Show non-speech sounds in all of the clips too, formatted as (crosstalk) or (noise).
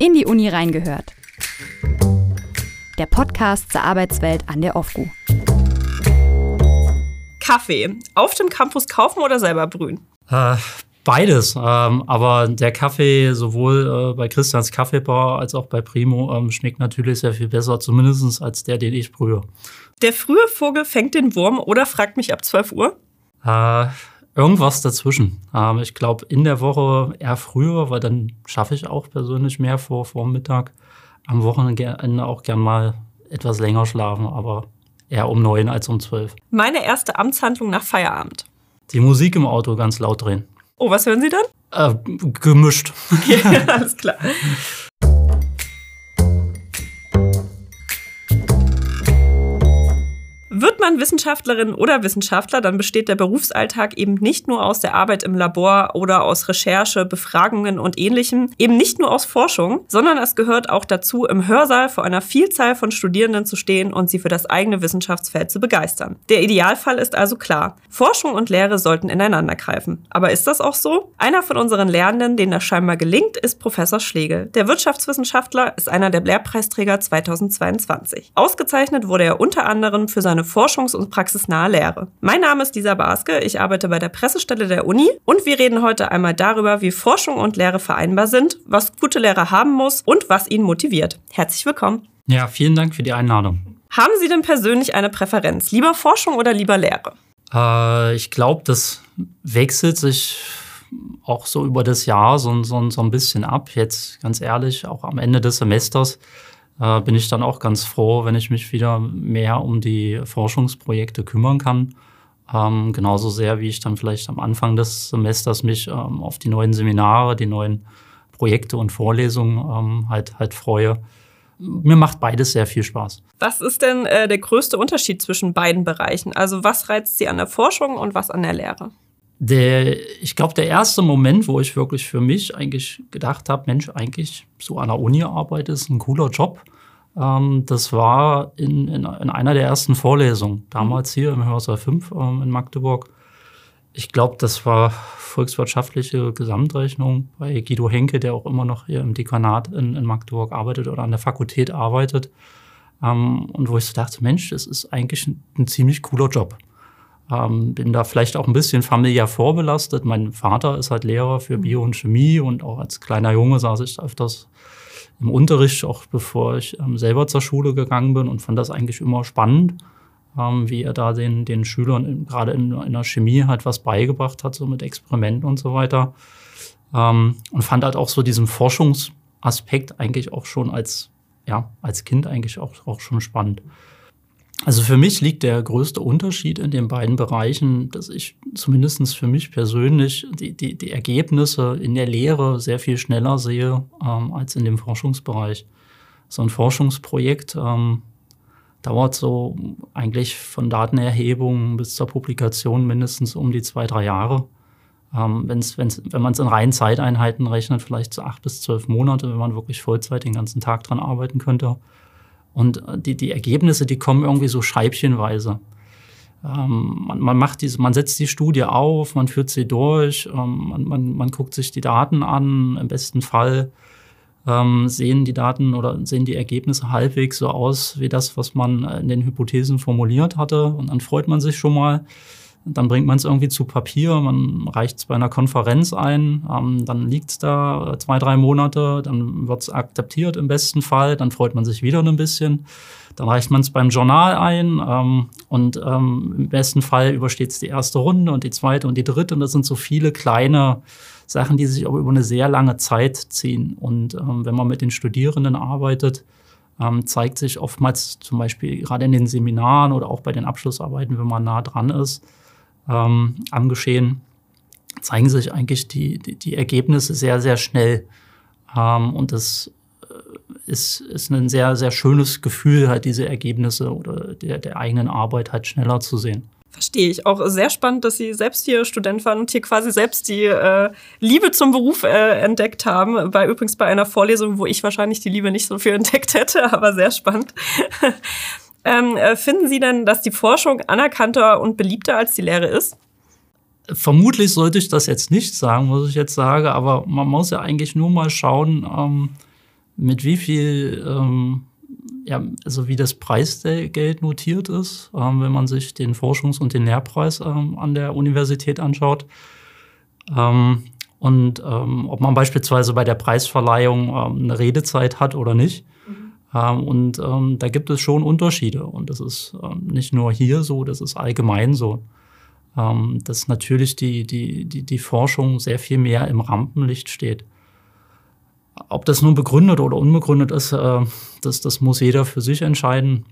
In die Uni reingehört. Der Podcast zur Arbeitswelt an der OFGU. Kaffee. Auf dem Campus kaufen oder selber brühen? Äh, beides. Ähm, aber der Kaffee sowohl äh, bei Christians Kaffeebar als auch bei Primo ähm, schmeckt natürlich sehr viel besser, zumindest als der, den ich brühe. Der frühe Vogel fängt den Wurm oder fragt mich ab 12 Uhr? Äh, Irgendwas dazwischen. Ähm, ich glaube, in der Woche eher früher, weil dann schaffe ich auch persönlich mehr vor, vor Mittag. Am Wochenende auch gern mal etwas länger schlafen, aber eher um neun als um zwölf. Meine erste Amtshandlung nach Feierabend. Die Musik im Auto ganz laut drehen. Oh, was hören Sie dann? Äh, gemischt. (laughs) Okay, alles klar. Wird man Wissenschaftlerin oder Wissenschaftler, dann besteht der Berufsalltag eben nicht nur aus der Arbeit im Labor oder aus Recherche, Befragungen und ähnlichem, eben nicht nur aus Forschung, sondern es gehört auch dazu, im Hörsaal vor einer Vielzahl von Studierenden zu stehen und sie für das eigene Wissenschaftsfeld zu begeistern. Der Idealfall ist also klar. Forschung und Lehre sollten ineinander greifen. Aber ist das auch so? Einer von unseren Lernenden, denen das scheinbar gelingt, ist Professor Schlegel. Der Wirtschaftswissenschaftler ist einer der Lehrpreisträger 2022. Ausgezeichnet wurde er unter anderem für seine forschungs- und praxisnahe Lehre. Mein Name ist Lisa Baske, ich arbeite bei der Pressestelle der Uni und wir reden heute einmal darüber, wie Forschung und Lehre vereinbar sind, was gute Lehre haben muss und was ihn motiviert. Herzlich willkommen. Ja, vielen Dank für die Einladung. Haben Sie denn persönlich eine Präferenz? Lieber Forschung oder lieber Lehre? Äh, ich glaube, das wechselt sich auch so über das Jahr so, so, so ein bisschen ab. Jetzt ganz ehrlich, auch am Ende des Semesters äh, bin ich dann auch ganz froh, wenn ich mich wieder mehr um die Forschungsprojekte kümmern kann. Ähm, genauso sehr, wie ich dann vielleicht am Anfang des Semesters mich ähm, auf die neuen Seminare, die neuen Projekte und Vorlesungen ähm, halt, halt freue. Mir macht beides sehr viel Spaß. Was ist denn äh, der größte Unterschied zwischen beiden Bereichen? Also was reizt Sie an der Forschung und was an der Lehre? Der, ich glaube, der erste Moment, wo ich wirklich für mich eigentlich gedacht habe, Mensch, eigentlich so an der Uni arbeiten ist ein cooler Job. Ähm, das war in, in, in, einer der ersten Vorlesungen, damals hier im Hörsaal 5 ähm, in Magdeburg. Ich glaube, das war volkswirtschaftliche Gesamtrechnung bei Guido Henke, der auch immer noch hier im Dekanat in, in Magdeburg arbeitet oder an der Fakultät arbeitet. Ähm, und wo ich so dachte, Mensch, das ist eigentlich ein, ein ziemlich cooler Job. Ähm, bin da vielleicht auch ein bisschen familiär vorbelastet. Mein Vater ist halt Lehrer für Bio und Chemie und auch als kleiner Junge saß ich öfters im Unterricht, auch bevor ich ähm, selber zur Schule gegangen bin und fand das eigentlich immer spannend, ähm, wie er da den, den Schülern in, gerade in, in, der Chemie halt was beigebracht hat, so mit Experimenten und so weiter. Ähm, und fand halt auch so diesen Forschungsaspekt eigentlich auch schon als, ja, als Kind eigentlich auch, auch schon spannend. Also für mich liegt der größte Unterschied in den beiden Bereichen, dass ich zumindest für mich persönlich die, die, die Ergebnisse in der Lehre sehr viel schneller sehe ähm, als in dem Forschungsbereich. So ein Forschungsprojekt ähm, dauert so eigentlich von Datenerhebung bis zur Publikation mindestens um die zwei, drei Jahre. Ähm, wenn's, wenn's, wenn man es in reinen Zeiteinheiten rechnet, vielleicht so acht bis zwölf Monate, wenn man wirklich Vollzeit den ganzen Tag dran arbeiten könnte. Und äh, die, die Ergebnisse, die kommen irgendwie so scheibchenweise. Ähm, man, man, macht diese, man setzt die Studie auf, man führt sie durch, ähm, man, man, man, guckt sich die Daten an. Im besten Fall ähm, sehen die Daten oder sehen die Ergebnisse halbwegs so aus wie das, was man in den Hypothesen formuliert hatte. Und dann freut man sich schon mal. Dann bringt man es irgendwie zu Papier, man reicht es bei einer Konferenz ein, ähm, dann liegt es da zwei, drei Monate, dann wird es akzeptiert im besten Fall, dann freut man sich wieder ein bisschen. Dann reicht man es beim Journal ein ähm, und ähm, im besten Fall übersteht es die erste Runde und die zweite und die dritte. Und das sind so viele kleine Sachen, die sich aber über eine sehr lange Zeit ziehen. Und ähm, wenn man mit den Studierenden arbeitet, ähm, zeigt sich oftmals zum Beispiel gerade in den Seminaren oder auch bei den Abschlussarbeiten, wenn man nah dran ist, ähm, am Geschehen, zeigen sich eigentlich die, die, die Ergebnisse sehr, sehr schnell. Ähm, und das äh, ist, ist ein sehr, sehr schönes Gefühl, halt diese Ergebnisse oder der, der eigenen Arbeit halt schneller zu sehen. Verstehe ich. Auch sehr spannend, dass Sie selbst hier Student waren und hier quasi selbst die äh, Liebe zum Beruf äh, entdeckt haben. Bei übrigens bei einer Vorlesung, wo ich wahrscheinlich die Liebe nicht so viel entdeckt hätte, (laughs) aber sehr spannend. Ähm, äh, finden Sie denn, dass die Forschung anerkannter und beliebter als die Lehre ist? Vermutlich sollte ich das jetzt nicht sagen, muss ich jetzt sagen, aber man muss ja eigentlich nur mal schauen, ähm, mit wie viel, ähm, ja, also wie das Preisgeld notiert ist, ähm, wenn man sich den Forschungs- und den Lehrpreis ähm, an der Universität anschaut. Ähm, und ob man beispielsweise bei der Preisverleihung eine Redezeit hat oder nicht. Mhm. und da gibt es schon Unterschiede. Und das ist nicht nur hier so, das ist allgemein so dass natürlich die, die, die, die Forschung sehr viel mehr im Rampenlicht steht. Ob das nun begründet oder unbegründet ist, äh, das, das muss jeder für sich entscheiden.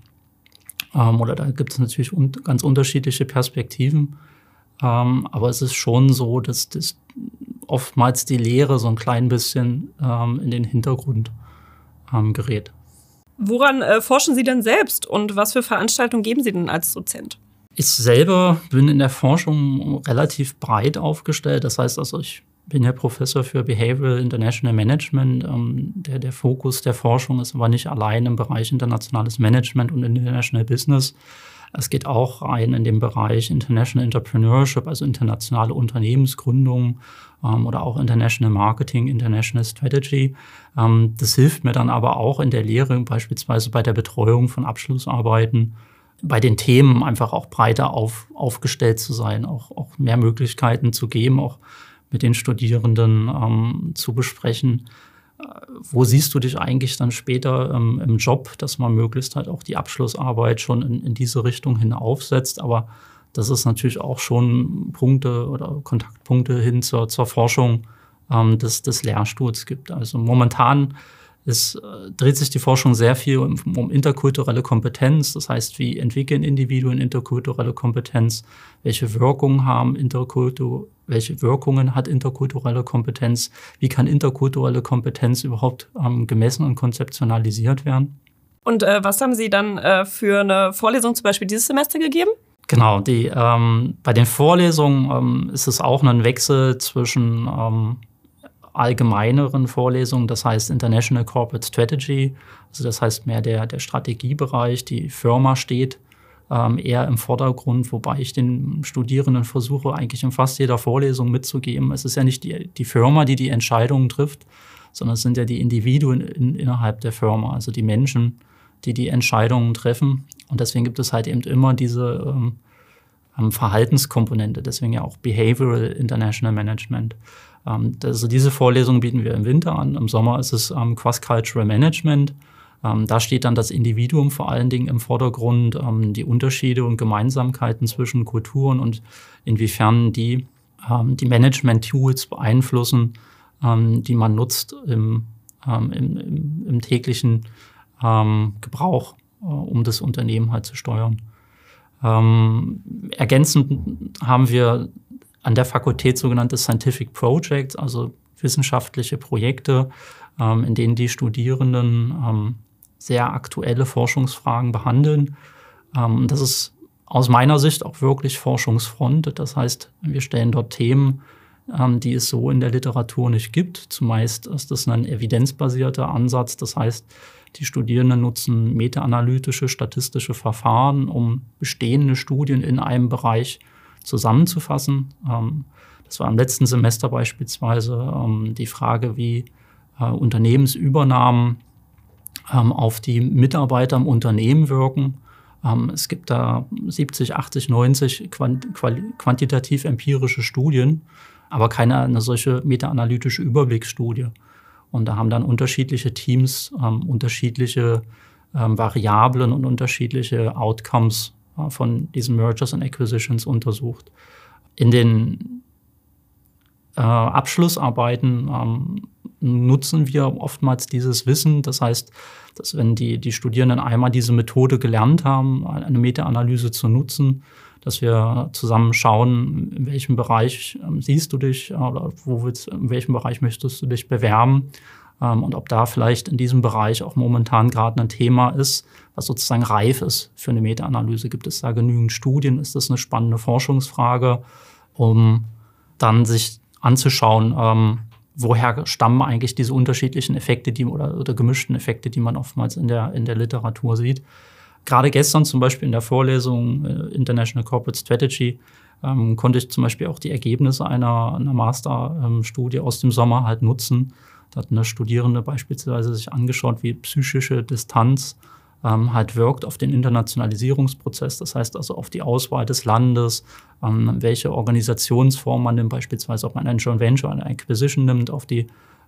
Ähm, oder da gibt es natürlich un ganz unterschiedliche Perspektiven. Ähm, aber es ist schon so, dass das oftmals die Lehre so ein klein bisschen ähm, in den Hintergrund ähm, gerät. Woran äh, forschen Sie denn selbst und was für Veranstaltungen geben Sie denn als Dozent? Ich selber bin in der Forschung relativ breit aufgestellt. Das heißt also, ich bin ja Professor für Behavioral International Management. Ähm, der, der Fokus der Forschung ist aber nicht allein im Bereich internationales Management und International Business. Es geht auch rein in den Bereich International Entrepreneurship, also internationale Unternehmensgründung ähm, oder auch International Marketing, International Strategy. Ähm, das hilft mir dann aber auch in der Lehre, beispielsweise bei der Betreuung von Abschlussarbeiten, bei den Themen einfach auch breiter auf, aufgestellt zu sein, auch, auch mehr Möglichkeiten zu geben, auch mit den Studierenden ähm, zu besprechen. Äh, wo siehst du dich eigentlich dann später ähm, im Job, dass man möglichst halt auch die Abschlussarbeit schon in, in diese Richtung hin aufsetzt. Aber das ist natürlich auch schon Punkte oder Kontaktpunkte hin zur, zur Forschung ähm, des, des Lehrstuhls gibt. Also momentan es äh, dreht sich die Forschung sehr viel um, um, interkulturelle Kompetenz. Das heißt, wie entwickeln Individuen interkulturelle Kompetenz? Welche Wirkungen haben Interkultur, welche Wirkungen hat interkulturelle Kompetenz? Wie kann interkulturelle Kompetenz überhaupt ähm, gemessen und konzeptionalisiert werden? Und äh, was haben Sie dann äh, für eine Vorlesung zum Beispiel dieses Semester gegeben? Genau, die, ähm, bei den Vorlesungen ähm, ist es auch ein Wechsel zwischen ähm, allgemeineren Vorlesungen, das heißt International Corporate Strategy, also das heißt mehr der, der Strategiebereich, die Firma steht ähm, eher im Vordergrund, wobei ich den Studierenden versuche, eigentlich in fast jeder Vorlesung mitzugeben. Es ist ja nicht die, die Firma, die die Entscheidungen trifft, sondern es sind ja die Individuen in, innerhalb der Firma, also die Menschen, die die Entscheidungen treffen. Und deswegen gibt es halt eben immer diese ähm, ähm Verhaltenskomponente, deswegen ja auch Behavioral International Management. Ähm, also diese Vorlesung bieten wir im Winter an. Im Sommer ist es ähm, Cross-Cultural Management. Ähm, da steht dann das Individuum vor allen Dingen im Vordergrund, ähm, die Unterschiede und Gemeinsamkeiten zwischen Kulturen und inwiefern die ähm, die Management-Tools beeinflussen, ähm, die man nutzt im, im, im, im täglichen Gebrauch, äh, um das Unternehmen halt zu steuern. ergänzend haben wir an der Fakultät sogenannte Scientific Projects, also wissenschaftliche Projekte, ähm, in denen die Studierenden ähm, sehr aktuelle Forschungsfragen behandeln. Ähm, das ist aus meiner Sicht auch wirklich Forschungsfront. Das heißt, wir stellen dort Themen, ähm, die es so in der Literatur nicht gibt. Zumeist ist das ein evidenzbasierter Ansatz. Das heißt, die Studierenden nutzen meta-analytische, statistische Verfahren, um bestehende Studien in einem Bereich zusammenzufassen. Ähm, das war im letzten Semester beispielsweise ähm, die Frage, wie äh, Unternehmensübernahmen ähm, auf die Mitarbeiter im Unternehmen wirken. es gibt da 70, 80, 90 quantitativ empirische Studien, aber keine eine solche meta-analytische Überblicksstudie. Und da haben dann unterschiedliche Teams unterschiedliche Variablen und unterschiedliche Outcomes von diesen Mergers and Acquisitions untersucht. In den äh, Abschlussarbeiten ähm, nutzen wir oftmals dieses Wissen. Das heißt, dass wenn die, die Studierenden einmal diese Methode gelernt haben, eine Meta-Analyse zu nutzen, dass wir zusammen schauen, in welchem Bereich ähm, siehst du dich oder wo willst, in welchem Bereich möchtest du dich bewerben und ob da vielleicht in diesem Bereich auch momentan gerade ein Thema ist, was sozusagen reif ist für eine Meta-Analyse. Gibt es da genügend Studien? Ist das eine spannende Forschungsfrage, um dann sich anzuschauen, ähm, woher stammen eigentlich diese unterschiedlichen Effekte die, oder, oder gemischten Effekte, die man oftmals in der, in der Literatur sieht. Gerade gestern zum Beispiel in der Vorlesung äh, International Corporate Strategy ähm, konnte ich zum Beispiel auch die Ergebnisse einer, einer Masterstudie aus dem Sommer halt nutzen, Da hat eine Studierende beispielsweise sich angeschaut, wie psychische Distanz ähm, halt wirkt auf den Internationalisierungsprozess. Das heißt also auf die Auswahl des Landes, ähm, welche Organisationsform man nimmt, beispielsweise ob man ein Joint Venture, eine Acquisition nimmt, auf die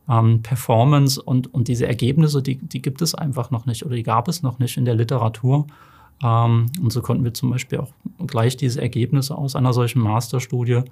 ähm, Performance und, und diese Ergebnisse, die, die gibt es einfach noch nicht oder die gab es noch nicht in der Literatur. Ähm, und so konnten wir zum Beispiel auch gleich diese Ergebnisse aus einer solchen Masterstudie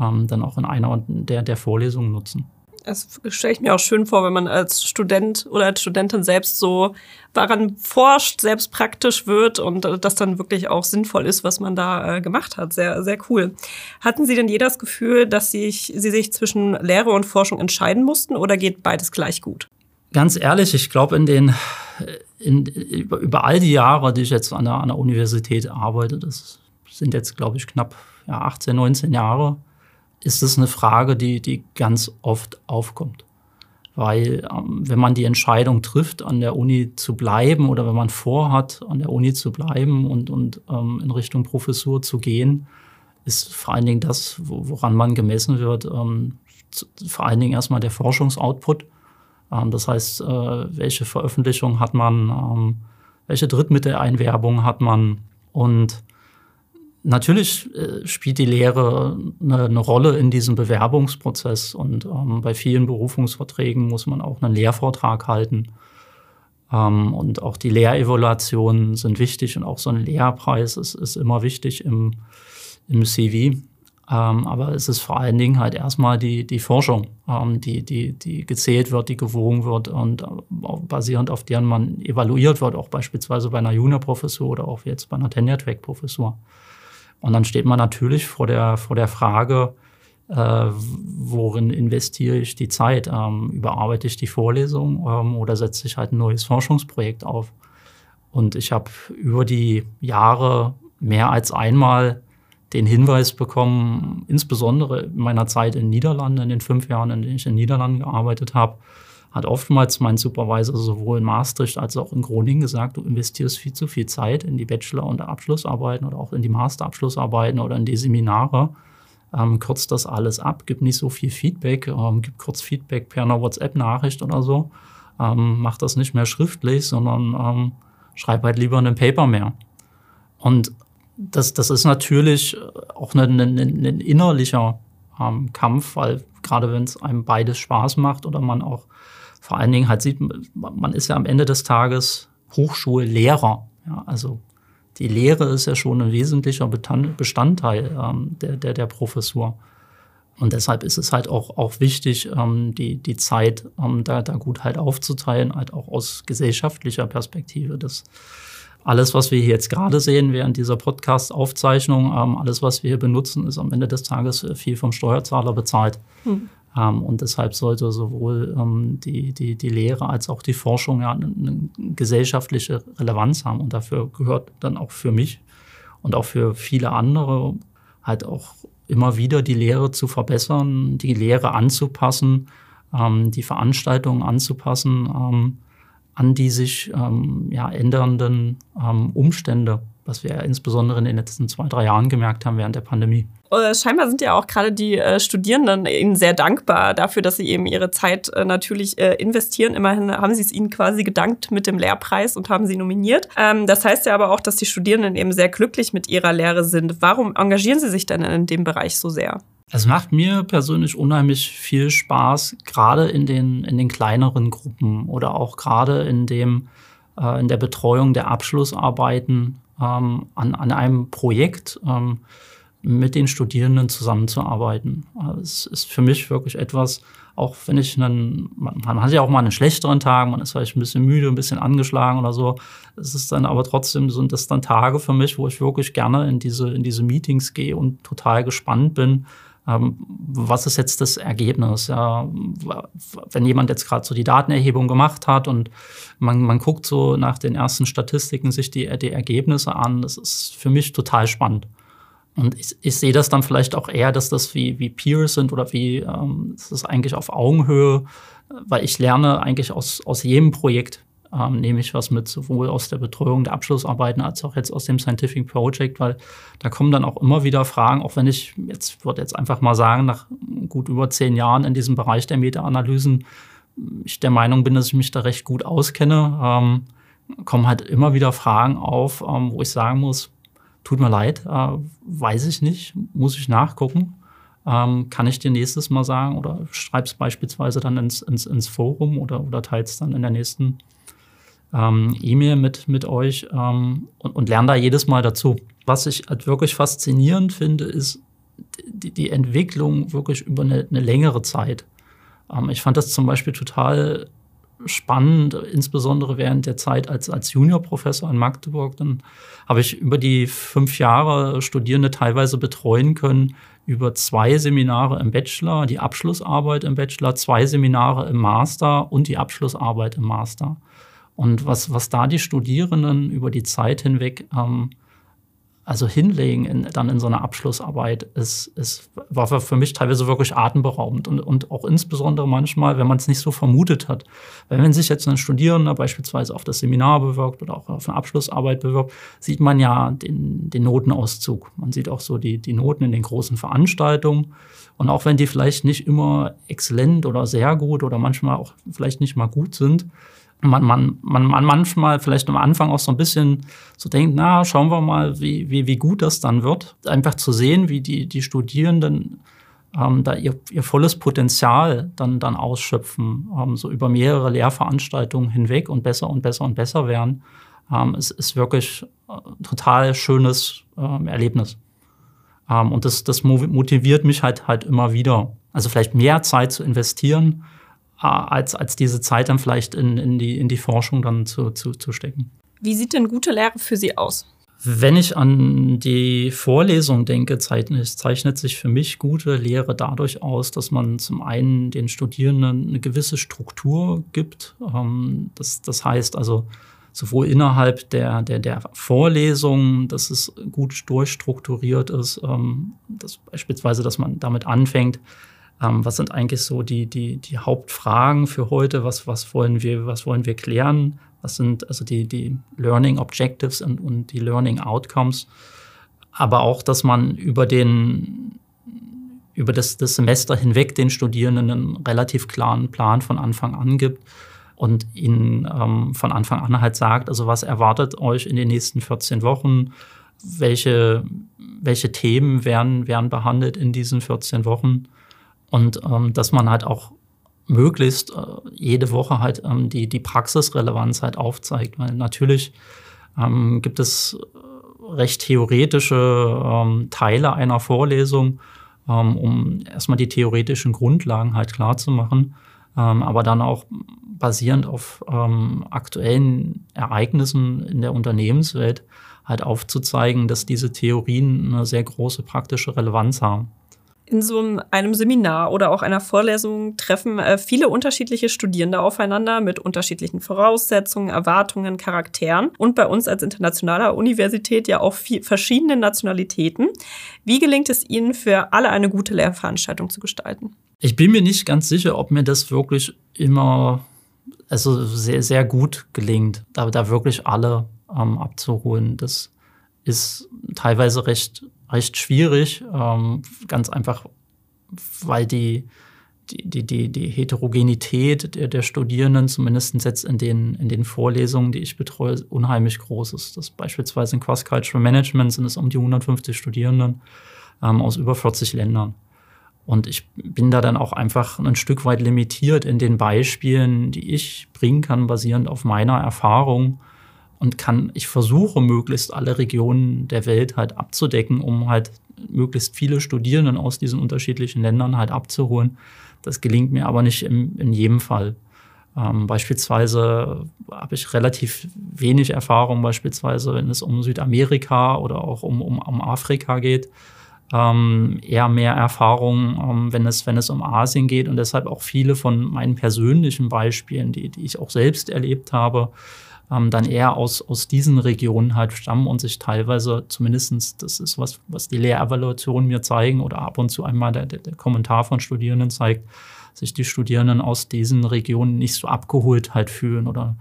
ähm, dann auch in einer der, der Vorlesungen nutzen. Das stelle ich mir auch schön vor, wenn man als Student oder als Studentin selbst so daran forscht, selbst praktisch wird und das dann wirklich auch sinnvoll ist, was man da äh, gemacht hat. Sehr, sehr cool. Hatten Sie denn je das Gefühl, dass Sie, Sie sich zwischen Lehre und Forschung entscheiden mussten oder geht beides gleich gut? Ganz ehrlich, ich glaube, in den in, über, über all die Jahre, die ich jetzt an der, an der Universität arbeite, das sind jetzt, glaube ich, knapp ja, 18, 19 Jahre, ist es eine Frage, die, die ganz oft aufkommt. Weil ähm, wenn man die Entscheidung trifft, an der Uni zu bleiben oder wenn man vorhat, an der Uni zu bleiben und, und ähm, in Richtung Professur zu gehen, ist vor allen Dingen das, woran man gemessen wird, ähm, vor allen Dingen erstmal der Forschungsoutput. Ähm, das heißt, äh, welche Veröffentlichung hat man, ähm, welche Drittmitteleinwerbung hat man und Natürlich äh, spielt die Lehre eine, eine, Rolle in diesem Bewerbungsprozess und ähm, bei vielen Berufungsverträgen muss man auch einen Lehrvortrag halten. Ähm, und auch die Lehrevaluationen sind wichtig und auch so ein Lehrpreis ist, ist immer wichtig im, im CV. Ähm, aber es ist vor allen Dingen halt erstmal die, die Forschung, ähm, die, die, die gezählt wird, die gewogen wird und äh, basierend auf deren man evaluiert wird, auch beispielsweise bei einer Juniorprofessur oder auch jetzt bei einer Tenure-Track-Professur. Und dann steht man natürlich vor der, vor der Frage, äh, worin investiere ich die Zeit? Ähm, überarbeite ich die Vorlesung ähm, oder setze ich halt ein neues Forschungsprojekt auf? Und ich habe über die Jahre mehr als einmal den Hinweis bekommen, insbesondere in meiner Zeit in Niederlanden, in den fünf Jahren, in denen ich in Niederlanden gearbeitet habe, hat oftmals mein Supervisor sowohl in Maastricht als auch in Groningen gesagt, du investierst viel zu viel Zeit in die Bachelor- und Abschlussarbeiten oder auch in die Masterabschlussarbeiten oder in die Seminare. Ähm, kürzt das alles ab, gib nicht so viel Feedback, ähm, gib kurz Feedback per einer WhatsApp-Nachricht oder so. Ähm, mach das nicht mehr schriftlich, sondern ähm, schreib halt lieber ein Paper mehr. Und das, das ist natürlich auch ein, ein, ein innerlicher ähm, Kampf, weil gerade wenn es einem beides Spaß macht oder man auch vor allen Dingen halt sieht, man ist ja am Ende des Tages Hochschullehrer. Ja, also die Lehre ist ja schon ein wesentlicher Bestandteil ähm, der, der, der Professur. Und deshalb ist es halt auch, auch wichtig, ähm, die, die Zeit ähm, da, da gut halt aufzuteilen, halt auch aus gesellschaftlicher Perspektive. Das alles, was wir hier jetzt gerade sehen während dieser Podcast-Aufzeichnung, ähm, alles, was wir hier benutzen, ist am Ende des Tages äh, viel vom Steuerzahler bezahlt. Hm. Ähm, und deshalb sollte sowohl ähm, die, die, die Lehre als auch die Forschung ja eine, eine gesellschaftliche Relevanz haben. Und dafür gehört dann auch für mich und auch für viele andere halt auch immer wieder die Lehre zu verbessern, die Lehre anzupassen, ähm, die Veranstaltungen anzupassen ähm, an die sich ähm, ja, ändernden ähm, Umstände was wir insbesondere in den letzten zwei, drei Jahren gemerkt haben während der Pandemie. Äh, scheinbar sind ja auch gerade die äh, Studierenden Ihnen sehr dankbar dafür, dass Sie eben Ihre Zeit äh, natürlich äh, investieren. Immerhin haben Sie es Ihnen quasi gedankt mit dem Lehrpreis und haben Sie nominiert. Ähm, das heißt ja aber auch, dass die Studierenden eben sehr glücklich mit ihrer Lehre sind. Warum engagieren Sie sich denn in dem Bereich so sehr? Es macht mir persönlich unheimlich viel Spaß, gerade in den, in den kleineren Gruppen oder auch gerade in dem, äh, in der Betreuung der Abschlussarbeiten ähm, an, an einem Projekt ähm, mit den Studierenden zusammenzuarbeiten. Es ist für mich wirklich etwas, auch wenn ich einen, man hat ja auch mal einen schlechteren Tag, man ist vielleicht ein bisschen müde, ein bisschen angeschlagen oder so. Es ist dann aber trotzdem, sind das dann Tage für mich, wo ich wirklich gerne in diese, in diese Meetings gehe und total gespannt bin, ähm, was ist jetzt das Ergebnis? Ja, wenn jemand jetzt gerade so die Datenerhebung gemacht hat und man, man guckt so nach den ersten Statistiken sich die, die Ergebnisse an, das ist für mich total spannend. Und ich, ich sehe das dann vielleicht auch eher, dass das wie, wie Peers sind oder wie, ähm, das ist eigentlich auf Augenhöhe, weil ich lerne eigentlich aus, aus jedem Projekt ähm, nehme ich was mit, sowohl aus der Betreuung der Abschlussarbeiten als auch jetzt aus dem Scientific Project, weil da kommen dann auch immer wieder Fragen, auch wenn ich jetzt würde jetzt einfach mal sagen, nach gut über zehn Jahren in diesem Bereich der Meta-Analysen ich der Meinung bin, dass ich mich da recht gut auskenne, ähm, kommen halt immer wieder Fragen auf, ähm, wo ich sagen muss, tut mir leid, äh, weiß ich nicht, muss ich nachgucken. Ähm, kann ich dir nächstes Mal sagen oder schreib es beispielsweise dann ins, ins, ins Forum oder, oder teils dann in der nächsten ähm, E-Mail mit, mit euch ähm, und, und lerne da jedes Mal dazu. Was ich halt wirklich faszinierend finde, ist die, die Entwicklung wirklich über eine, eine längere Zeit. Ähm, ich fand das zum Beispiel total spannend, insbesondere während der Zeit als, als Juniorprofessor in Magdeburg. Dann habe ich über die fünf Jahre Studierende teilweise betreuen können, über zwei Seminare im Bachelor, die Abschlussarbeit im Bachelor, zwei Seminare im Master und die Abschlussarbeit im Master. Und was, was da die Studierenden über die Zeit hinweg ähm, also hinlegen in, dann in so einer Abschlussarbeit, ist, ist, war für mich teilweise wirklich atemberaubend und, und auch insbesondere manchmal, wenn man es nicht so vermutet hat. Weil wenn sich jetzt ein Studierender beispielsweise auf das Seminar bewirbt oder auch auf eine Abschlussarbeit bewirbt, sieht man ja den, den Notenauszug. Man sieht auch so die, die Noten in den großen Veranstaltungen. Und auch wenn die vielleicht nicht immer exzellent oder sehr gut oder manchmal auch vielleicht nicht mal gut sind, man, man, man, man manchmal vielleicht am Anfang auch so ein bisschen so denkt, na, schauen wir mal, wie, wie, wie gut das dann wird. Einfach zu sehen, wie die, die Studierenden ähm, da ihr, ihr volles Potenzial dann, dann ausschöpfen, ähm, so über mehrere Lehrveranstaltungen hinweg und besser und besser und besser werden, ähm, ist, ist wirklich äh, total schönes ähm, Erlebnis. Ähm, und das, das motiviert mich halt halt immer wieder. Also vielleicht mehr Zeit zu investieren, als, als diese Zeit dann vielleicht in, in, die, in die Forschung dann zu, zu, zu stecken. Wie sieht denn gute Lehre für Sie aus? Wenn ich an die Vorlesung denke, zeichnet, zeichnet, sich für mich gute Lehre dadurch aus, dass man zum einen den Studierenden eine gewisse Struktur gibt. Ähm, das, das heißt also sowohl innerhalb der, der, der Vorlesung, dass es gut durchstrukturiert ist, ähm, dass beispielsweise, dass man damit anfängt, ähm, was sind eigentlich so die, die, die Hauptfragen für heute? Was, was, wollen wir, was wollen wir klären? Was sind also die, die Learning Objectives und, und die Learning Outcomes? Aber auch, dass man über den über das, das Semester hinweg den Studierenden einen relativ klaren Plan von Anfang an gibt und ihnen ähm, von Anfang an halt sagt, also was erwartet euch in den nächsten 14 Wochen, welche, welche Themen werden, werden behandelt in diesen 14 Wochen und ähm, dass man halt auch möglichst äh, jede Woche halt ähm, die, die Praxisrelevanz halt aufzeigt. Weil natürlich ähm, gibt es äh, recht theoretische ähm, Teile einer Vorlesung, ähm, um erstmal die theoretischen Grundlagen halt klar zu machen, ähm, aber dann auch basierend auf ähm, aktuellen Ereignissen in der Unternehmenswelt halt aufzuzeigen, dass diese Theorien eine sehr große praktische Relevanz haben in so einem Seminar oder auch einer Vorlesung treffen äh, viele unterschiedliche Studierende aufeinander mit unterschiedlichen Voraussetzungen, Erwartungen, Charakteren und bei uns als internationaler Universität ja auch verschiedene Nationalitäten. Wie gelingt es Ihnen, für alle eine gute Lehrveranstaltung zu gestalten? Ich bin mir nicht ganz sicher, ob mir das wirklich immer also sehr, sehr gut gelingt, da, da wirklich alle ähm, abzuholen. Das ist teilweise recht recht schwierig, ähm, ganz einfach, weil die, die, die, die, Heterogenität der, der Studierenden, zumindest jetzt in den, in den Vorlesungen, die ich betreue, unheimlich groß ist. Das beispielsweise in Cross-Cultural Management sind es um die 150 Studierenden ähm, aus über 40 Ländern. Und ich bin da dann auch einfach ein Stück weit limitiert in den Beispielen, die ich bringen kann, basierend auf meiner Erfahrung und kann, ich versuche möglichst alle Regionen der Welt halt abzudecken, um halt möglichst viele Studierenden aus diesen unterschiedlichen Ländern halt abzuholen. Das gelingt mir aber nicht im, in jedem Fall. Ähm, beispielsweise habe ich relativ wenig Erfahrung, beispielsweise wenn es um Südamerika oder auch um, um, um Afrika geht. Ähm, eher mehr Erfahrung, ähm, wenn, es, wenn es um Asien geht und deshalb auch viele von meinen persönlichen Beispielen, die, die ich auch selbst erlebt habe, ähm, dann eher aus, aus diesen Regionen halt stammen und sich teilweise, zumindestens das ist was, was die Lehrevaluationen mir zeigen oder ab und zu einmal der, der, der Kommentar von Studierenden zeigt, sich die Studierenden aus diesen Regionen nicht so abgeholt halt fühlen oder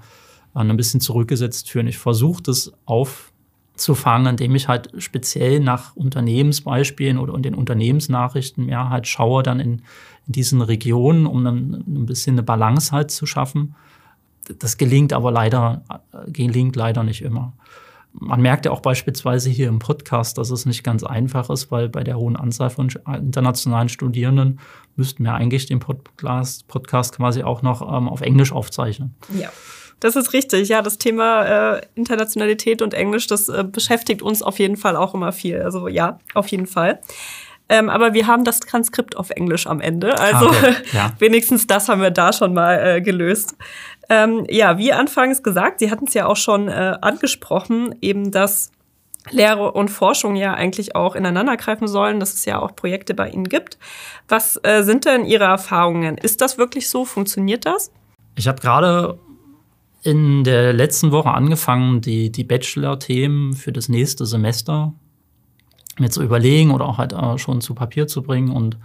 äh, ein bisschen zurückgesetzt fühlen. Ich versuche das auf zu fangen, indem ich halt speziell nach Unternehmensbeispielen oder den Unternehmensnachrichten mehr halt schaue, dann in, in diesen Regionen, um dann ein bisschen eine Balance halt zu schaffen. Das gelingt aber leider, gelingt leider nicht immer. Man merkt ja auch beispielsweise hier im Podcast, dass es nicht ganz einfach ist, weil bei der hohen Anzahl von internationalen Studierenden müssten wir eigentlich den Podcast, Podcast quasi auch noch ähm, auf Englisch aufzeichnen. Ja. Das ist richtig. Ja, das Thema äh, Internationalität und Englisch, das äh, beschäftigt uns auf jeden Fall auch immer viel. Also ja, auf jeden Fall. Ähm, aber wir haben das Transkript auf Englisch am Ende. Also okay, ja. (laughs) wenigstens das haben wir da schon mal äh, gelöst. Ähm, ja, wie anfangs gesagt, Sie hatten es ja auch schon äh, angesprochen, eben dass Lehre und Forschung ja eigentlich auch ineinandergreifen sollen, dass es ja auch Projekte bei Ihnen gibt. Was äh, sind denn Ihre Erfahrungen? Ist das wirklich so? Funktioniert das? Ich habe gerade in der letzten Woche angefangen, die, die Bachelor-Themen für das nächste Semester mir zu überlegen oder auch halt äh, schon zu Papier zu bringen. Und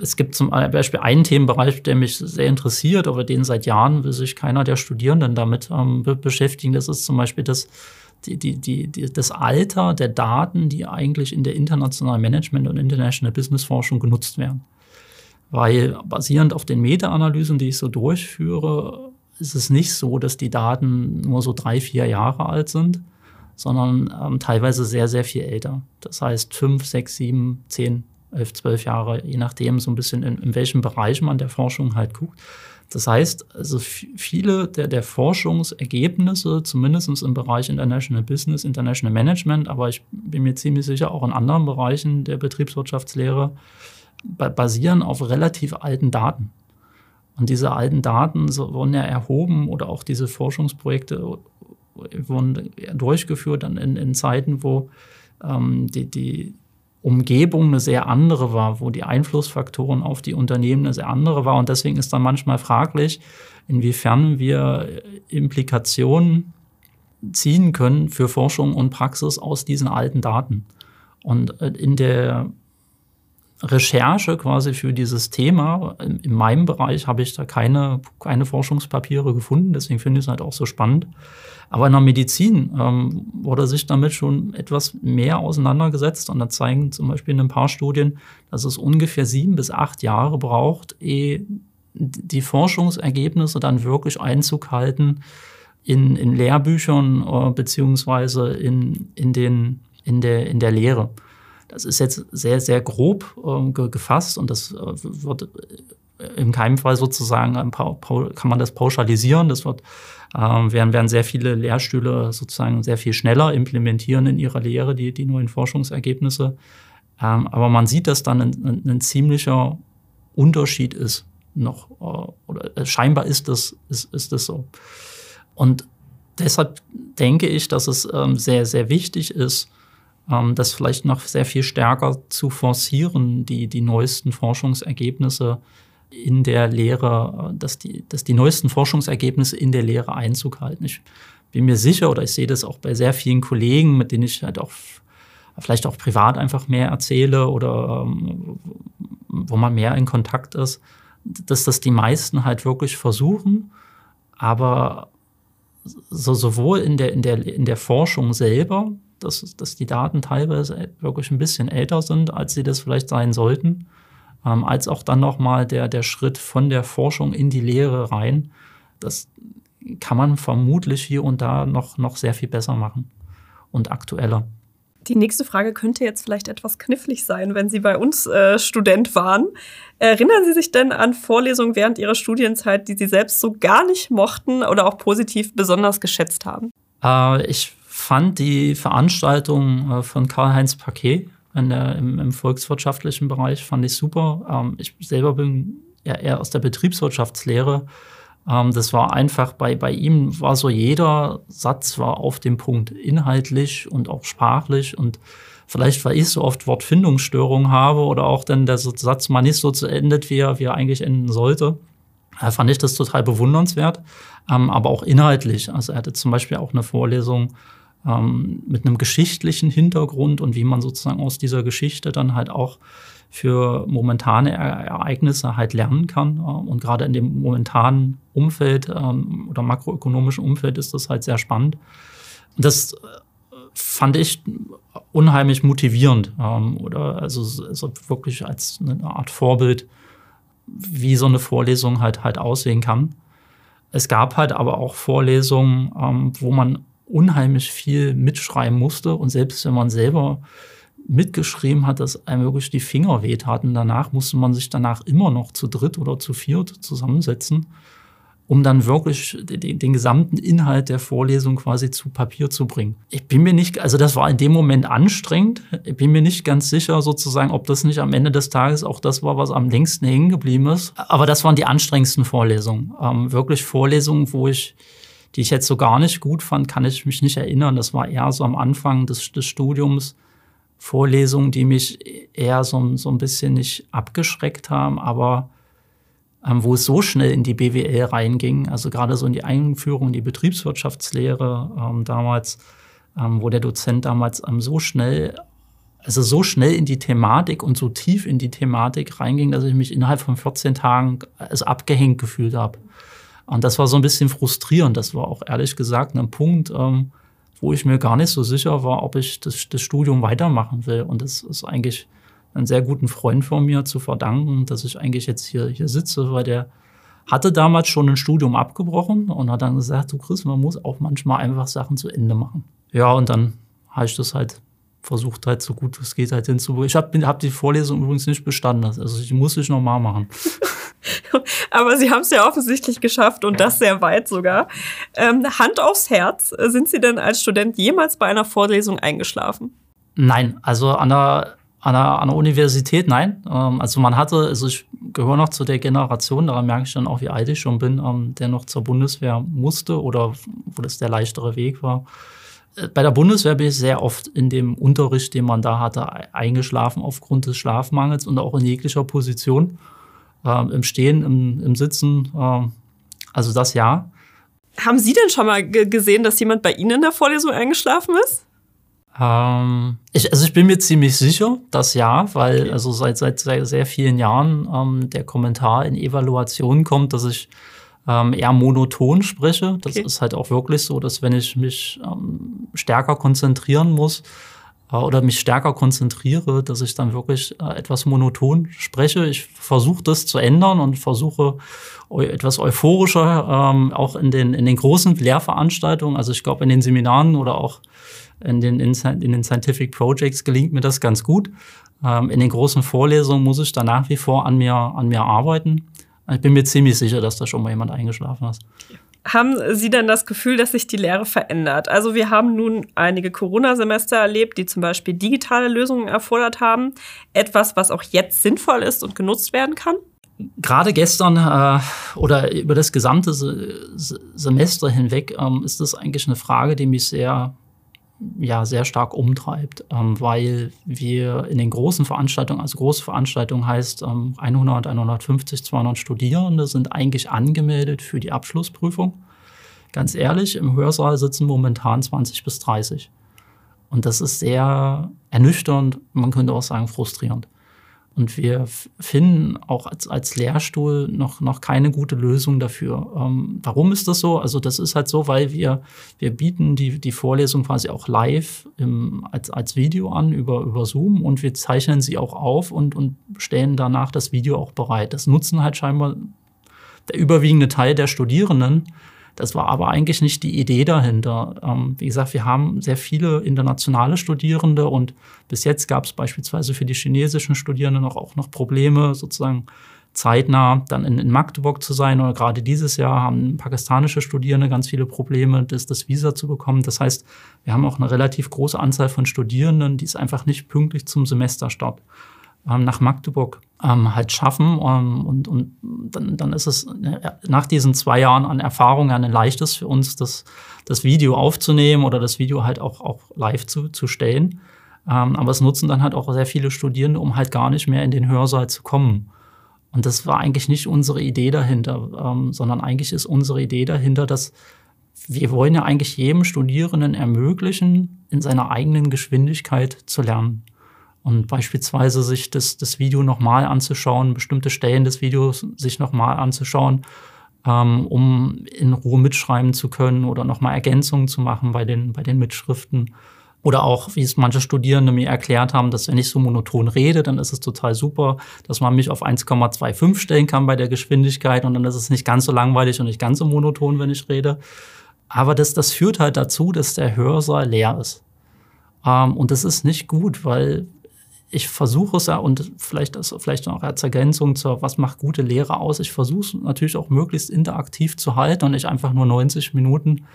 es gibt zum Beispiel einen Themenbereich, der mich sehr interessiert, aber den seit Jahren will sich keiner der Studierenden damit ähm, beschäftigen. Das ist zum Beispiel das, die, die, die, das Alter der Daten, die eigentlich in der internationalen Management- und International Business-Forschung genutzt werden. Weil basierend auf den Meta-Analysen, die ich so durchführe, ist es nicht so, dass die Daten nur so drei, vier Jahre alt sind, sondern ähm, teilweise sehr, sehr viel älter. Das heißt fünf, sechs, sieben, zehn, elf, zwölf Jahre, je nachdem so ein bisschen in, in welchem Bereich man der Forschung halt guckt. Das heißt, also viele der, der Forschungsergebnisse, zumindest im Bereich International Business, International Management, aber ich bin mir ziemlich sicher auch in anderen Bereichen der Betriebswirtschaftslehre, basieren auf relativ alten Daten. Und diese alten Daten wurden ja erhoben oder auch diese Forschungsprojekte wurden durchgeführt in, in Zeiten, wo ähm, die, die Umgebung eine sehr andere war, wo die Einflussfaktoren auf die Unternehmen eine sehr andere war. Und deswegen ist dann manchmal fraglich, inwiefern wir Implikationen ziehen können für Forschung und Praxis aus diesen alten Daten. Und äh, in der Recherche quasi für dieses Thema. In, meinem Bereich habe ich da keine, keine Forschungspapiere gefunden, deswegen finde ich es halt auch so spannend. Aber in der Medizin ähm, wurde sich damit schon etwas mehr auseinandergesetzt und da zeigen zum Beispiel in ein paar Studien, dass es ungefähr sieben bis acht Jahre braucht, ehe die Forschungsergebnisse dann wirklich Einzug halten in, in Lehrbüchern äh, beziehungsweise in, in, den, in, der, in der Lehre. Das ist jetzt sehr, sehr grob äh, ge gefasst und das äh, wird äh, in keinem Fall sozusagen, kann man das pauschalisieren. Das wird, äh, werden, werden sehr viele Lehrstühle sozusagen sehr viel schneller implementieren in ihrer Lehre, die, die neuen Forschungsergebnisse. Ähm, aber man sieht, dass dann ein, ein, ein ziemlicher Unterschied ist noch, äh, oder äh, scheinbar ist das, ist, ist das so. Und deshalb denke ich, dass es ähm, sehr, sehr wichtig ist, ähm, das vielleicht noch sehr viel stärker zu forcieren, die, die neuesten Forschungsergebnisse in der Lehre, äh, dass die, dass die neuesten Forschungsergebnisse in der Lehre Einzug halten. Ich bin mir sicher, oder ich sehe das auch bei sehr vielen Kollegen, mit denen ich halt auch vielleicht auch privat einfach mehr erzähle oder ähm, wo man mehr in Kontakt ist, dass das die meisten halt wirklich versuchen, aber so sowohl in der, in der, in der Forschung selber, dass, dass die Daten teilweise wirklich ein bisschen älter sind, als sie das vielleicht sein sollten, ähm, als auch dann nochmal der, der Schritt von der Forschung in die Lehre rein. Das kann man vermutlich hier und da noch, noch sehr viel besser machen und aktueller. Die nächste Frage könnte jetzt vielleicht etwas knifflig sein, wenn Sie bei uns äh, Student waren. Erinnern Sie sich denn an Vorlesungen während Ihrer Studienzeit, die Sie selbst so gar nicht mochten oder auch positiv besonders geschätzt haben? Äh, ich fand die Veranstaltung äh, von Karl-Heinz Paquet der, im, im, volkswirtschaftlichen Bereich fand ich super. Ähm, ich selber bin ja eher aus der Betriebswirtschaftslehre. Ähm, das war einfach bei, bei ihm war so jeder Satz war auf dem Punkt inhaltlich und auch sprachlich und vielleicht weil ich so oft Wortfindungsstörungen habe oder auch dann der Satz mal nicht so zu endet, wie er, wie er eigentlich enden sollte. Da fand ich das total bewundernswert, ähm, aber auch inhaltlich. Also er hatte zum Beispiel auch eine Vorlesung ähm, mit einem geschichtlichen Hintergrund und wie man sozusagen aus dieser Geschichte dann halt auch für momentane Ereignisse halt lernen kann. Äh, und gerade in dem momentanen Umfeld ähm, oder makroökonomischen Umfeld ist das halt sehr spannend. Das äh, fand ich unheimlich motivierend ähm, oder also, also wirklich als eine Art Vorbild, wie so eine Vorlesung halt halt aussehen kann. Es gab halt aber auch Vorlesungen, ähm, wo man unheimlich viel mitschreiben musste und selbst wenn man selber mitgeschrieben hat, dass einem wirklich die Finger wehtaten. Danach musste man sich danach immer noch zu dritt oder zu viert zusammensetzen um dann wirklich den, den, gesamten Inhalt der Vorlesung quasi zu Papier zu bringen. Ich bin mir nicht, also das war in dem Moment anstrengend. Ich bin mir nicht ganz sicher sozusagen, ob das nicht am Ende des Tages auch das war, was am längsten hängen geblieben ist. Aber das waren die anstrengendsten Vorlesungen. Ähm, wirklich Vorlesungen, wo ich, die ich jetzt so gar nicht gut fand, kann ich mich nicht erinnern. Das war eher so am Anfang des, des Studiums. Vorlesungen, die mich eher so, so ein bisschen nicht abgeschreckt haben, aber ähm, wo es so schnell in die BWL reinging, also gerade so in die Einführung in die Betriebswirtschaftslehre ähm, damals, ähm, wo der Dozent damals ähm, so schnell, also so schnell in die Thematik und so tief in die Thematik reinging, dass ich mich innerhalb von 14 Tagen also abgehängt gefühlt habe. Und das war so ein bisschen frustrierend. Das war auch ehrlich gesagt ein Punkt, ähm, wo ich mir gar nicht so sicher war, ob ich das, das Studium weitermachen will. Und das ist eigentlich einen sehr guten Freund von mir zu verdanken, dass ich eigentlich jetzt hier, hier sitze, weil der hatte damals schon ein Studium abgebrochen und hat dann gesagt, du Chris, man muss auch manchmal einfach Sachen zu Ende machen. Ja, und dann habe ich das halt versucht halt so gut es geht halt hinzubringen. Ich habe hab die Vorlesung übrigens nicht bestanden. Also die muss ich nochmal machen. (laughs) Aber Sie haben es ja offensichtlich geschafft und das sehr weit sogar. Ähm, Hand aufs Herz, sind Sie denn als Student jemals bei einer Vorlesung eingeschlafen? Nein, also an der an der, an der Universität, nein. Ähm, also man hatte, also ich gehöre noch zu der Generation, daran merke ich dann auch, wie alt ich schon bin, ähm, der noch zur Bundeswehr musste oder wo das der leichtere Weg war. Bei der Bundeswehr bin ich sehr oft in dem Unterricht, den man da hatte, eingeschlafen aufgrund des Schlafmangels und auch in jeglicher Position. Ähm, Im Stehen, im, im Sitzen, ähm, also das ja. Haben Sie denn schon mal gesehen, dass jemand bei Ihnen in der Vorlesung eingeschlafen ist? Ähm, ich, also ich bin mir ziemlich sicher, dass ja, weil okay. also seit, seit, seit sehr vielen Jahren ähm, der Kommentar in Evaluationen kommt, dass ich ähm, eher monoton spreche. Das okay. ist halt auch wirklich so, dass wenn ich mich ähm, stärker konzentrieren muss äh, oder mich stärker konzentriere, dass ich dann wirklich äh, etwas monoton spreche. Ich versuche das zu ändern und versuche etwas euphorischer, ähm, auch in den, in den großen Lehrveranstaltungen, also ich glaube in den Seminaren oder auch in den, in, in den Scientific Projects gelingt mir das ganz gut. Ähm, in den großen Vorlesungen muss ich da nach wie vor an mir, an mir arbeiten. Ich bin mir ziemlich sicher, dass da schon mal jemand eingeschlafen ist. Haben Sie denn das Gefühl, dass sich die Lehre verändert? Also wir haben nun einige Corona-Semester erlebt, die zum Beispiel digitale Lösungen erfordert haben. Etwas, was auch jetzt sinnvoll ist und genutzt werden kann? Gerade gestern äh, oder über das gesamte Se Semester hinweg ähm, ist das eigentlich eine Frage, die mich sehr ja sehr stark umtreibt, ähm, weil wir in den großen Veranstaltungen, also große Veranstaltungen heißt ähm, 100, 150, 200 Studierende sind eigentlich angemeldet für die Abschlussprüfung. Ganz ehrlich, im Hörsaal sitzen momentan 20 bis 30. Und das ist sehr ernüchternd, man könnte auch sagen frustrierend. Und wir finden auch als, als Lehrstuhl noch, noch keine gute Lösung dafür. Ähm, warum ist das so? Also das ist halt so, weil wir, wir bieten die, die Vorlesung quasi auch live im, als, als Video an über, über Zoom und wir zeichnen sie auch auf und, und stellen danach das Video auch bereit. Das nutzen halt scheinbar der überwiegende Teil der Studierenden. Das war aber eigentlich nicht die Idee dahinter. Ähm, wie gesagt, wir haben sehr viele internationale Studierende und bis jetzt gab es beispielsweise für die chinesischen Studierenden auch, auch noch Probleme, sozusagen zeitnah dann in, in, Magdeburg zu sein. Oder gerade dieses Jahr haben pakistanische Studierende ganz viele Probleme, das, das Visa zu bekommen. Das heißt, wir haben auch eine relativ große Anzahl von Studierenden, die es einfach nicht pünktlich zum Semesterstart nach Magdeburg ähm, halt schaffen. Ähm, und und dann, dann ist es nach diesen zwei Jahren an Erfahrung ein leichtes für uns, das, das Video aufzunehmen oder das Video halt auch, auch live zu, zu stellen. Ähm, aber es nutzen dann halt auch sehr viele Studierende, um halt gar nicht mehr in den Hörsaal zu kommen. Und das war eigentlich nicht unsere Idee dahinter, ähm, sondern eigentlich ist unsere Idee dahinter, dass wir wollen ja eigentlich jedem Studierenden ermöglichen, in seiner eigenen Geschwindigkeit zu lernen. Und beispielsweise sich das, das Video nochmal anzuschauen, bestimmte Stellen des Videos sich nochmal anzuschauen, ähm, um in Ruhe mitschreiben zu können oder nochmal Ergänzungen zu machen bei den, bei den Mitschriften. Oder auch, wie es manche Studierende mir erklärt haben, dass wenn ich so monoton rede, dann ist es total super, dass man mich auf 1,25 stellen kann bei der Geschwindigkeit und dann ist es nicht ganz so langweilig und nicht ganz so monoton, wenn ich rede. Aber das, das führt halt dazu, dass der Hörsaal leer ist. Ähm, und das ist nicht gut, weil ich versuche es ja und vielleicht das vielleicht auch als Ergänzung zur was macht gute Lehre aus. Ich versuche es natürlich auch möglichst interaktiv zu halten und nicht einfach nur 90 Minuten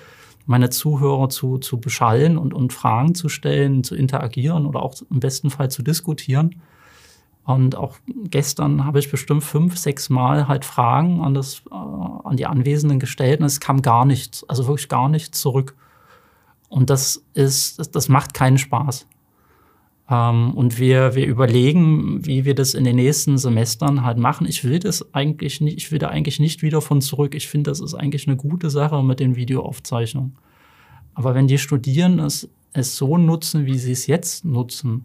meine Zuhörer zu, zu beschallen und, und Fragen zu stellen, zu interagieren oder auch im besten Fall zu diskutieren. Und auch gestern habe ich bestimmt fünf, sechs Mal halt Fragen an, das, äh, an die Anwesenden gestellt und es kam gar nichts, also wirklich gar nichts zurück. Und das ist, das, das macht keinen Spaß. Ähm, und wir, wir überlegen, wie wir das in den nächsten Semestern halt machen. Ich will das eigentlich nicht, ich will da eigentlich nicht wieder von zurück. Ich finde, das ist eigentlich eine gute Sache mit den Videoaufzeichnungen. Aber wenn die Studierenden es, es so nutzen, wie sie es jetzt nutzen,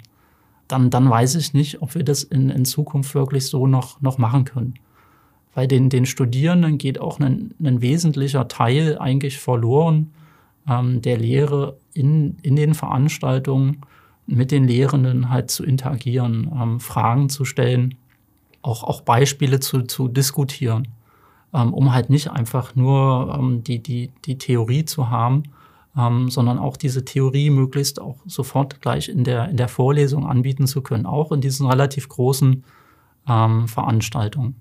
dann, dann weiß ich nicht, ob wir das in, in Zukunft wirklich so noch, noch machen können. Weil den, den Studierenden geht auch ein, ein wesentlicher Teil eigentlich verloren ähm, der Lehre in, in den Veranstaltungen mit den Lehrenden halt zu interagieren, ähm, Fragen zu stellen, auch, auch Beispiele zu, zu diskutieren, ähm, um halt nicht einfach nur ähm, die, die, die Theorie zu haben, ähm, sondern auch diese Theorie möglichst auch sofort gleich in der, in der Vorlesung anbieten zu können, auch in diesen relativ großen ähm, Veranstaltungen.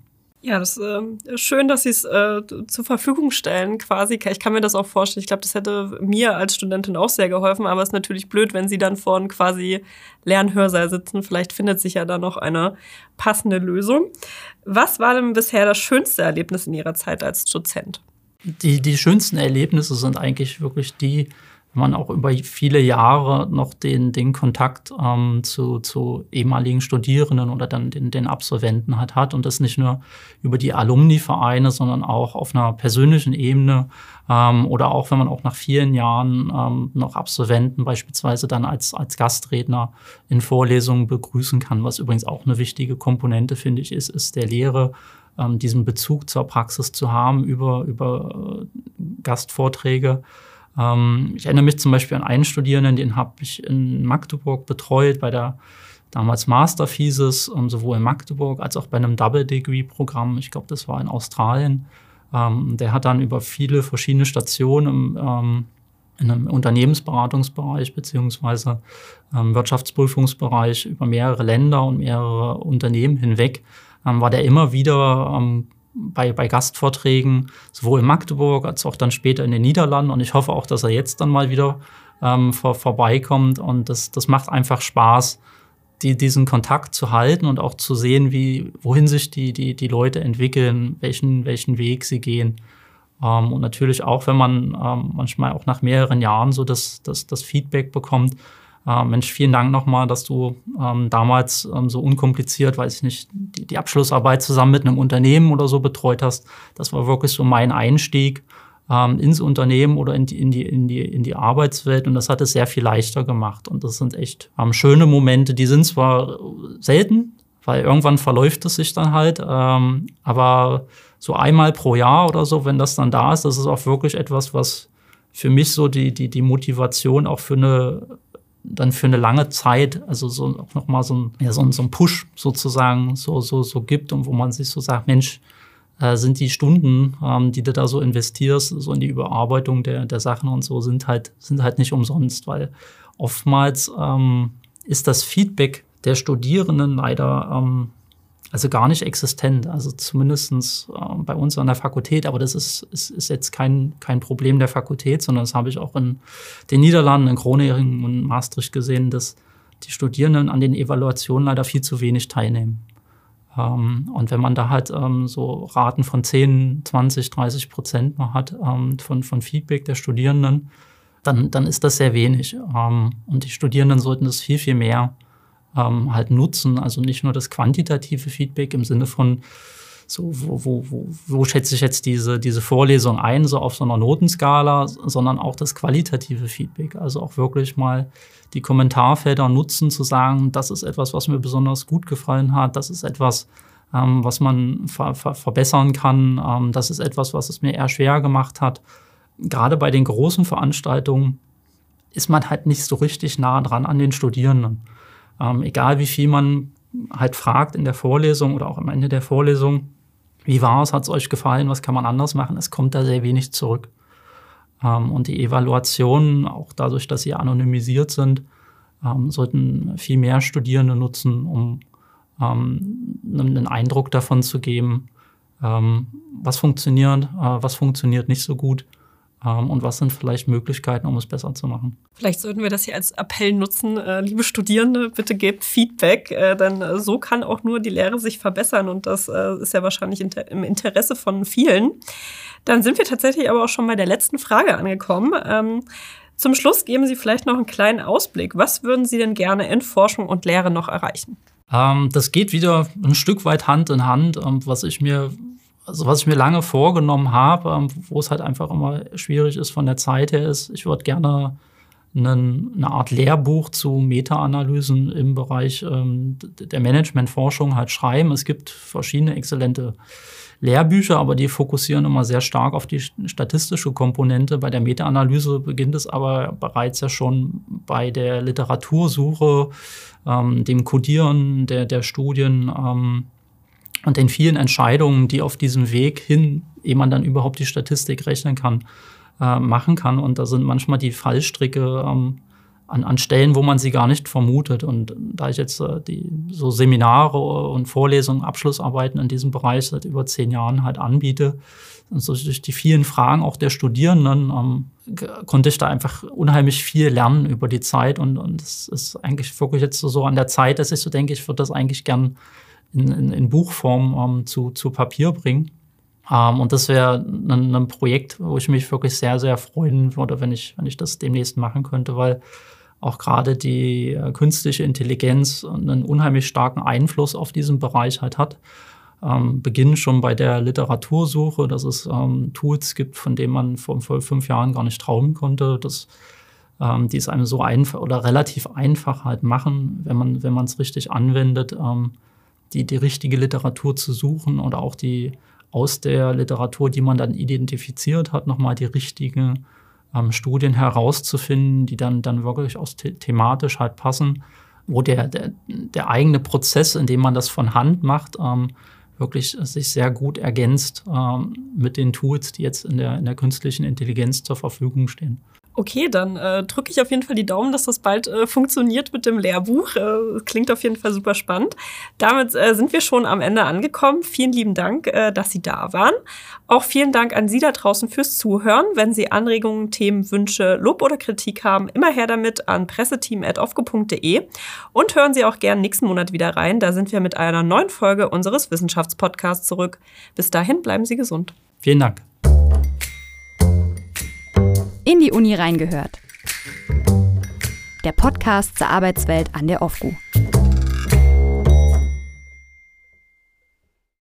Ja, das äh, schön, dass Sie es äh, zur Verfügung stellen, quasi. Ich kann mir das auch vorstellen. Ich glaube, das hätte mir als Studentin auch sehr geholfen, aber es ist natürlich blöd, wenn Sie dann vor einem quasi Lernhörsaal sitzen. Vielleicht findet sich ja da noch eine passende Lösung. Was war denn bisher das schönste Erlebnis in Ihrer Zeit als Dozent? Die, die schönsten Erlebnisse sind eigentlich wirklich die, man auch über viele Jahre noch den, den Kontakt ähm, zu, zu ehemaligen Studierenden oder dann den, den Absolventen halt hat und das nicht nur über die Alumni-Vereine, sondern auch auf einer persönlichen Ebene ähm, oder auch wenn man auch nach vielen Jahren ähm, noch Absolventen beispielsweise dann als, als Gastredner in Vorlesungen begrüßen kann, was übrigens auch eine wichtige Komponente, finde ich, ist, ist der Lehre, ähm, diesen Bezug zur Praxis zu haben über, über äh, Gastvorträge. Ähm, ich erinnere mich zum Beispiel an einen Studierenden, den habe ich in Magdeburg betreut bei der damals Master Thesis, ähm, sowohl in Magdeburg als auch bei einem Double Degree Programm. Ich glaube, das war in Australien. Ähm, der hat dann über viele verschiedene Stationen im, ähm, in einem Unternehmensberatungsbereich beziehungsweise ähm, Wirtschaftsprüfungsbereich über mehrere Länder und mehrere Unternehmen hinweg ähm, war der immer wieder bei, bei Gastvorträgen, sowohl in Magdeburg als auch dann später in den Niederlanden. Und ich hoffe auch, dass er jetzt dann mal wieder ähm, vor, vorbeikommt. Und das, das macht einfach Spaß, die, diesen Kontakt zu halten und auch zu sehen, wie, wohin sich die, die, die Leute entwickeln, welchen, welchen Weg sie gehen. Ähm, und natürlich auch, wenn man ähm, manchmal auch nach mehreren Jahren so das, das, das Feedback bekommt, äh, Mensch, vielen Dank nochmal, dass du ähm, damals ähm, so unkompliziert, weiß ich nicht, die, die, Abschlussarbeit zusammen mit einem Unternehmen oder so betreut hast. Das war wirklich so mein Einstieg ähm, ins Unternehmen oder in die, in, die, in, die, in die Arbeitswelt und das hat es sehr viel leichter gemacht. Und das sind echt ähm, schöne Momente, die sind zwar selten, weil irgendwann verläuft es sich dann halt, ähm, aber so einmal pro Jahr oder so, wenn das dann da ist, das ist auch wirklich etwas, was für mich so die, die, die Motivation auch für eine dann für eine lange Zeit, also so auch nochmal so ein, ja, so, ein, so ein Push sozusagen so, so, so gibt und wo man sich so sagt, Mensch, äh, sind die Stunden, ähm, die du da so investierst, so in die Überarbeitung der, der Sachen und so, sind halt, sind halt nicht umsonst, weil oftmals ähm, ist das Feedback der Studierenden leider ähm, also gar nicht existent. Also zumindest äh, bei uns an der Fakultät, aber das ist, ist, ist jetzt kein, kein Problem der Fakultät, sondern das habe ich auch in den Niederlanden, in Groningen und Maastricht gesehen, dass die Studierenden an den Evaluationen leider viel zu wenig teilnehmen. Ähm, und wenn man da halt ähm, so Raten von 10, 20, 30 Prozent noch hat ähm, von, von Feedback der Studierenden, dann, dann ist das sehr wenig. Ähm, und die Studierenden sollten das viel, viel mehr ähm, halt nutzen. Also nicht nur das quantitative Feedback im Sinne von, so, wo, wo, wo, wo schätze ich jetzt diese, diese Vorlesung ein, so auf so einer Notenskala, sondern auch das qualitative Feedback. Also auch wirklich mal die Kommentarfelder nutzen, zu sagen, das ist etwas, was mir besonders gut gefallen hat, das ist etwas, ähm, was man ver ver verbessern kann, ähm, das ist etwas, was es mir eher schwer gemacht hat. Gerade bei den großen Veranstaltungen ist man halt nicht so richtig nah dran an den Studierenden. Ähm, egal wie viel man halt fragt in der Vorlesung oder auch am Ende der Vorlesung, wie war es, hat es euch gefallen, was kann man anders machen, es kommt da sehr wenig zurück. Ähm, und die Evaluationen, auch dadurch, dass sie anonymisiert sind, ähm, sollten viel mehr Studierende nutzen, um ähm, einen Eindruck davon zu geben, ähm, was funktioniert, äh, was funktioniert nicht so gut und was sind vielleicht Möglichkeiten, um es besser zu machen. Vielleicht sollten wir das hier als Appell nutzen, äh, liebe Studierende, bitte gebt Feedback, äh, denn äh, so kann auch nur die Lehre sich verbessern und das ist ja wahrscheinlich im Interesse von vielen. Dann sind wir tatsächlich aber auch schon bei der letzten Frage angekommen. Ähm, zum Schluss geben Sie vielleicht noch einen kleinen Ausblick. Was würden Sie denn gerne in Forschung und Lehre noch erreichen? Ähm, das geht wieder ein Stück weit Hand in Hand, ähm, was ich mir also was ich mir lange vorgenommen habe, ähm, wo es halt einfach immer schwierig ist von der Zeit her, ist, ich würde gerne einen, eine Art Lehrbuch zu Meta-Analysen im Bereich ähm, der Managementforschung halt schreiben. Es gibt verschiedene exzellente Lehrbücher, aber die fokussieren immer sehr stark auf die statistische Komponente. Bei der Meta-Analyse beginnt es aber bereits ja schon bei der Literatursuche, ähm, dem Codieren der, der Studien ähm, und den vielen Entscheidungen, die auf diesem Weg hin, ehe man dann überhaupt die Statistik rechnen kann, äh, machen kann. Und da sind manchmal die Fallstricke ähm, an, an Stellen, wo man sie gar nicht vermutet. Und da ich jetzt äh, die so Seminare und Vorlesungen, Abschlussarbeiten in diesem Bereich seit über zehn Jahren halt anbiete, und so durch die vielen Fragen auch der Studierenden ähm, konnte ich da einfach unheimlich viel lernen über die Zeit. Und, und es ist eigentlich wirklich jetzt so, so an der Zeit, dass ich so denke, ich würde das eigentlich gern in, in, in Buchform ähm, zu, zu Papier bringen. Ähm, und das wäre ein, ein, Projekt, wo ich mich wirklich sehr, sehr freuen würde, wenn ich, wenn ich das demnächst machen könnte, weil auch gerade die äh, künstliche Intelligenz einen unheimlich starken Einfluss auf diesen Bereich halt hat. Ähm, beginnen schon bei der Literatursuche, dass es ähm, Tools gibt, von denen man vor, vor fünf Jahren gar nicht trauen konnte, dass ähm, die es einem so einfach oder relativ einfach halt machen, wenn man wenn es richtig anwendet, ähm, die die richtige Literatur zu suchen oder auch die aus der Literatur, die man dann identifiziert hat, nochmal die richtigen ähm, Studien herauszufinden, die dann, dann wirklich aus the thematisch halt passen, wo der, der, der, eigene Prozess, in dem man das von Hand macht, ähm, wirklich sich sehr gut ergänzt ähm, mit den Tools, die jetzt in der, in der künstlichen Intelligenz zur Verfügung stehen. Okay, dann äh, drücke ich auf jeden Fall die Daumen, dass das bald äh, funktioniert mit dem Lehrbuch. Äh, klingt auf jeden Fall super spannend. Damit äh, sind wir schon am Ende angekommen. Vielen lieben Dank, äh, dass Sie da waren. Auch vielen Dank an Sie da draußen fürs Zuhören. Wenn Sie Anregungen, Themen, Wünsche, Lob oder Kritik haben, immer her damit an presseteam.ofco.de und hören Sie auch gern nächsten Monat wieder rein. Da sind wir mit einer neuen Folge unseres Wissenschaftspodcasts zurück. Bis dahin bleiben Sie gesund. Vielen Dank in die Uni reingehört. Der Podcast zur Arbeitswelt an der OFGU.